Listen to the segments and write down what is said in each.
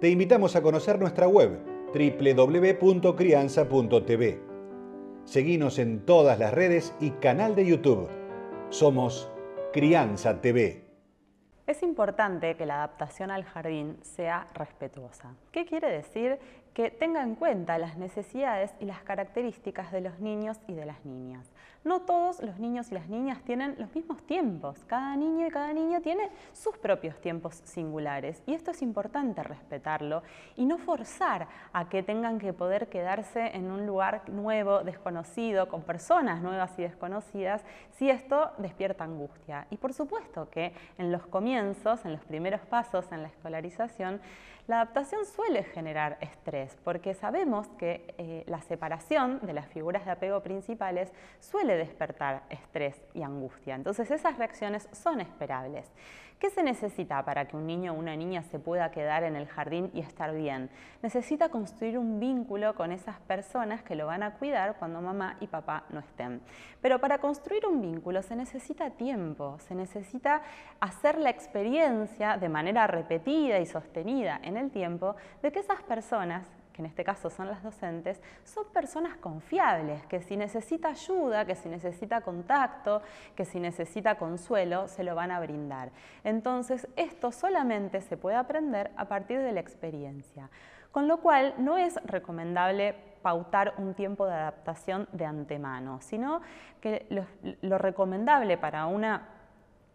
te invitamos a conocer nuestra web www.crianza.tv. Seguimos en todas las redes y canal de YouTube. Somos Crianza TV. Es importante que la adaptación al jardín sea respetuosa. ¿Qué quiere decir? Que tenga en cuenta las necesidades y las características de los niños y de las niñas. No todos los niños y las niñas tienen los mismos tiempos. Cada niño y cada niña tiene sus propios tiempos singulares y esto es importante respetarlo y no forzar a que tengan que poder quedarse en un lugar nuevo, desconocido, con personas nuevas y desconocidas, si esto despierta angustia. Y por supuesto que en los comienzos, en los primeros pasos en la escolarización, la adaptación suele generar estrés porque sabemos que eh, la separación de las figuras de apego principales suele despertar estrés y angustia. Entonces esas reacciones son esperables. ¿Qué se necesita para que un niño o una niña se pueda quedar en el jardín y estar bien? Necesita construir un vínculo con esas personas que lo van a cuidar cuando mamá y papá no estén. Pero para construir un vínculo se necesita tiempo, se necesita hacer la experiencia de manera repetida y sostenida en el tiempo de que esas personas que en este caso son las docentes, son personas confiables, que si necesita ayuda, que si necesita contacto, que si necesita consuelo, se lo van a brindar. Entonces, esto solamente se puede aprender a partir de la experiencia, con lo cual no es recomendable pautar un tiempo de adaptación de antemano, sino que lo, lo recomendable para una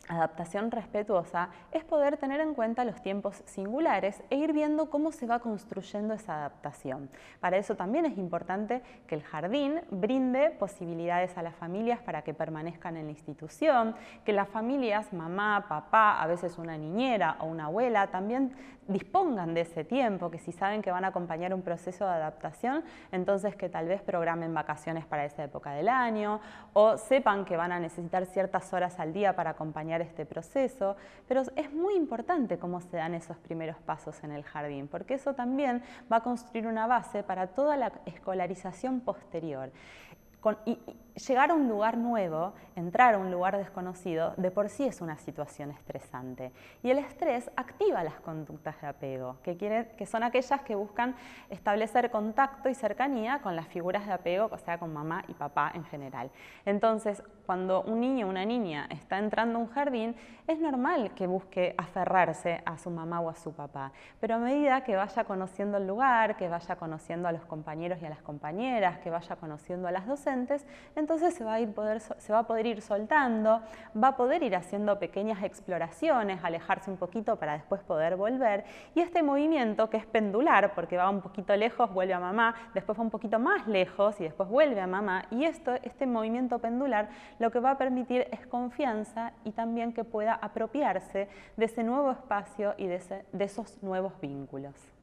adaptación respetuosa es poder tener en cuenta los tiempos singulares e ir viendo cómo se va construyendo esa adaptación. Para eso también es importante que el jardín brinde posibilidades a las familias para que permanezcan en la institución, que las familias, mamá, papá, a veces una niñera o una abuela, también dispongan de ese tiempo, que si saben que van a acompañar un proceso de adaptación, entonces que tal vez programen vacaciones para esa época del año o sepan que van a necesitar ciertas horas al día para acompañar este proceso, pero es muy importante cómo se dan esos primeros pasos en el jardín, porque eso también va a construir una base para toda la escolarización posterior llegar a un lugar nuevo, entrar a un lugar desconocido, de por sí es una situación estresante. Y el estrés activa las conductas de apego, que, que son aquellas que buscan establecer contacto y cercanía con las figuras de apego, o sea, con mamá y papá en general. Entonces, cuando un niño o una niña está entrando a un jardín, es normal que busque aferrarse a su mamá o a su papá, pero a medida que vaya conociendo el lugar, que vaya conociendo a los compañeros y a las compañeras, que vaya conociendo a las docentes, entonces se va, a ir poder, se va a poder ir soltando, va a poder ir haciendo pequeñas exploraciones, alejarse un poquito para después poder volver. Y este movimiento, que es pendular, porque va un poquito lejos, vuelve a mamá, después va un poquito más lejos y después vuelve a mamá, y esto, este movimiento pendular lo que va a permitir es confianza y también que pueda apropiarse de ese nuevo espacio y de esos nuevos vínculos.